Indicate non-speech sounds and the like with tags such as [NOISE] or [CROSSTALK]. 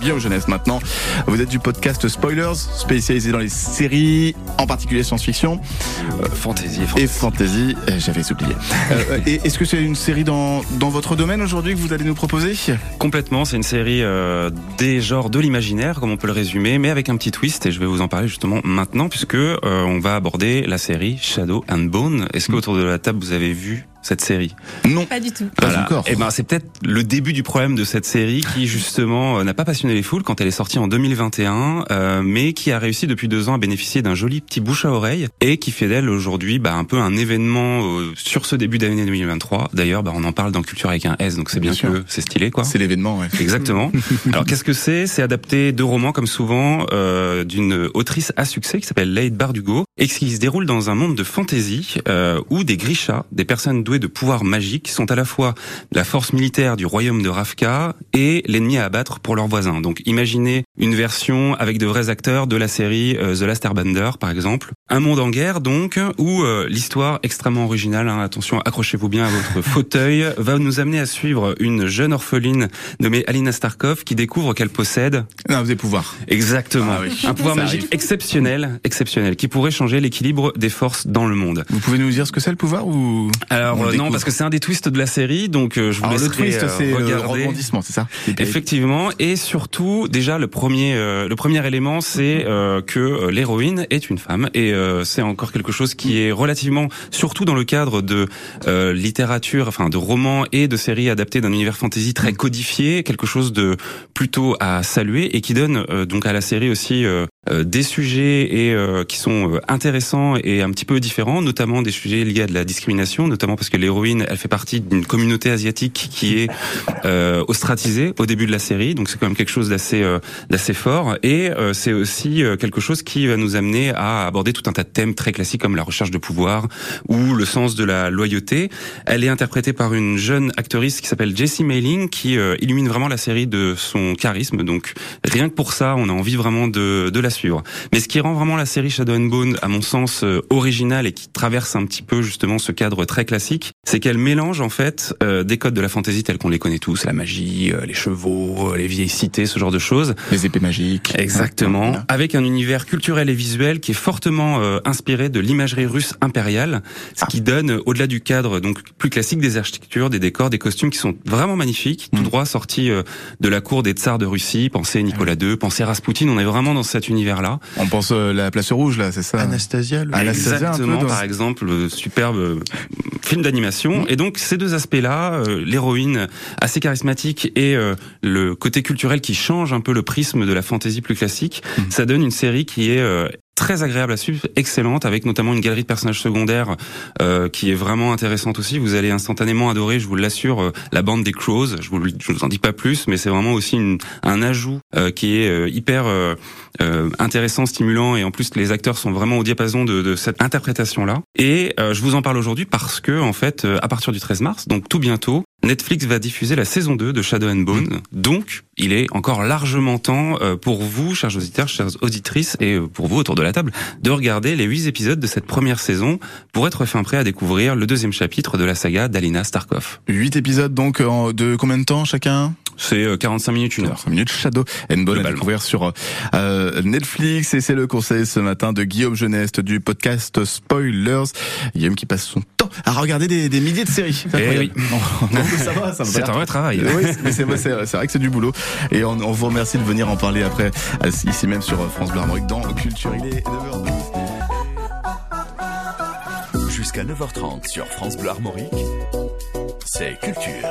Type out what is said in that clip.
Bien aux jeunesse maintenant. Vous êtes du podcast Spoilers, spécialisé dans les séries, en particulier science-fiction. Euh, fantasy, Et fantasy, euh, j'avais oublié. [LAUGHS] Euh, est-ce que c'est une série dans, dans votre domaine aujourd'hui que vous allez nous proposer? Complètement, c'est une série euh, des genres de l'imaginaire, comme on peut le résumer, mais avec un petit twist, et je vais vous en parler justement maintenant, puisque euh, on va aborder la série Shadow and Bone. Est-ce qu'autour de la table, vous avez vu cette série Non, Pas du tout. pas encore. Et ben c'est peut-être le début du problème de cette série qui justement euh, n'a pas passionné les foules quand elle est sortie en 2021, euh, mais qui a réussi depuis deux ans à bénéficier d'un joli petit bouche à oreille et qui fait d'elle aujourd'hui bah, un peu un événement euh, sur ce début d'année 2023. D'ailleurs, bah, on en parle dans Culture avec un S, donc c'est bien, Bien sûr. que c'est stylé quoi. C'est l'événement, ouais. Exactement. [LAUGHS] Alors qu'est-ce que c'est? C'est adapté de romans comme souvent euh, d'une autrice à succès qui s'appelle Leigh Bardugo et qui se déroule dans un monde de fantasy euh, où des grishas, des personnes douées de pouvoirs magiques, sont à la fois la force militaire du royaume de Ravka et l'ennemi à abattre pour leurs voisins. Donc imaginez une version avec de vrais acteurs de la série euh, The Last Airbender par exemple. Un monde en guerre donc où euh, l'histoire extrêmement originale, hein, attention accrochez-vous bien à votre [LAUGHS] fauteuil, va nous amener à suivre une jeune orpheline nommée Alina Starkov qui découvre qu'elle possède Non, vous avez pouvoir. exactement Ah oui. un pouvoir Ça magique arrive. exceptionnel, exceptionnel qui pourrait changer l'équilibre des forces dans le monde. Vous pouvez nous dire ce que c'est le pouvoir ou Alors euh, non parce que c'est un des twists de la série donc euh, je vous Alors, le twist, euh, c'est le rebondissement, c'est ça Effectivement, et surtout, déjà le premier, euh, le premier élément, c'est euh, que l'héroïne est une femme, et euh, c'est encore quelque chose qui est relativement, surtout dans le cadre de euh, littérature, enfin de romans et de séries adaptées d'un univers fantasy très codifié, quelque chose de plutôt à saluer et qui donne euh, donc à la série aussi euh, euh, des sujets et euh, qui sont intéressants et un petit peu différents, notamment des sujets liés à de la discrimination, notamment parce que l'héroïne, elle fait partie d'une communauté asiatique qui est euh, ostratisée au début de la série, donc c'est quand même quelque chose d'assez euh, d'assez fort et euh, c'est aussi quelque chose qui va nous amener à aborder tout un tas de thèmes très classiques comme la recherche de pouvoir ou le sens de la loyauté. Elle est interprétée par une jeune actrice qui s'appelle Jessie Mailing qui euh, illumine vraiment la série de son charisme, donc rien que pour ça, on a envie vraiment de, de la suivre. Mais ce qui rend vraiment la série Shadow and Bone, à mon sens, euh, originale et qui traverse un petit peu justement ce cadre très classique, c'est qu'elle mélange en fait euh, des codes de la fantasy tels qu'on les connaît tous, la magie, euh, les chevaux, euh, les vieilles cités, ce genre de choses. Les épées magiques. Exactement, Voilà. avec un univers culturel et visuel qui est fortement euh, inspiré de l'imagerie russe impériale, ce qui donne, euh, au-delà du cadre donc plus classique, des architectures, des décors, des costumes qui sont vraiment magnifiques, tout Mm. droit sortis euh, de la cour des tsars de Russie. Pensez Nicolas II, pensez Rasputin. On est vraiment dans cet univers-là. On pense euh, la place rouge là, c'est ça Anastasia, le- Anastasia, un peu Exactement, dans- par exemple, le superbe euh, film d'animation. Et donc ces deux aspects-là, euh, l'héroïne assez charismatique et euh, le côté culturel qui change un peu le prisme de la fantaisie plus classique, Mhm. ça donne une série qui est euh, très agréable à suivre, excellente, avec notamment une galerie de personnages secondaires euh, qui est vraiment intéressante aussi. Vous allez instantanément adorer, je vous l'assure, euh, la bande des Crows. Je vous, je vous en dis pas plus, mais c'est vraiment aussi une, un ajout euh, qui est euh, hyper euh, euh, intéressant, stimulant, et en plus les acteurs sont vraiment au diapason de, de cette interprétation-là. Et je vous en parle aujourd'hui parce que, en fait, à partir du 13 mars, donc tout bientôt, Netflix va diffuser la saison 2 de Shadow and Bone. Donc, il est encore largement temps euh, pour vous, chers auditeurs, chères auditrices, et euh, pour vous autour de la table, de regarder les huit épisodes de cette première saison pour être fin prêt à découvrir le deuxième chapitre de la saga d'Alina Starkov. Huit épisodes donc en- de combien de temps chacun? C'est euh, 45 minutes, une heure. 5 minutes Shadow and Bone à découvrir sur euh, Netflix et c'est le conseil ce matin de Guillaume Geneste du podcast Spoilers. Guillaume qui passe son temps à regarder des, des milliers de séries. C'est Eh [LAUGHS] mais ça va, ça va. C'est un vrai travail. Oui, mais c'est vrai que c'est du boulot. Et on, on vous remercie de venir en parler après, euh, ici même sur euh, France Bleu Armorique dans Culture. Il est 9h12. Jusqu'à 9h30 sur France Bleu Armorique, c'est Culture.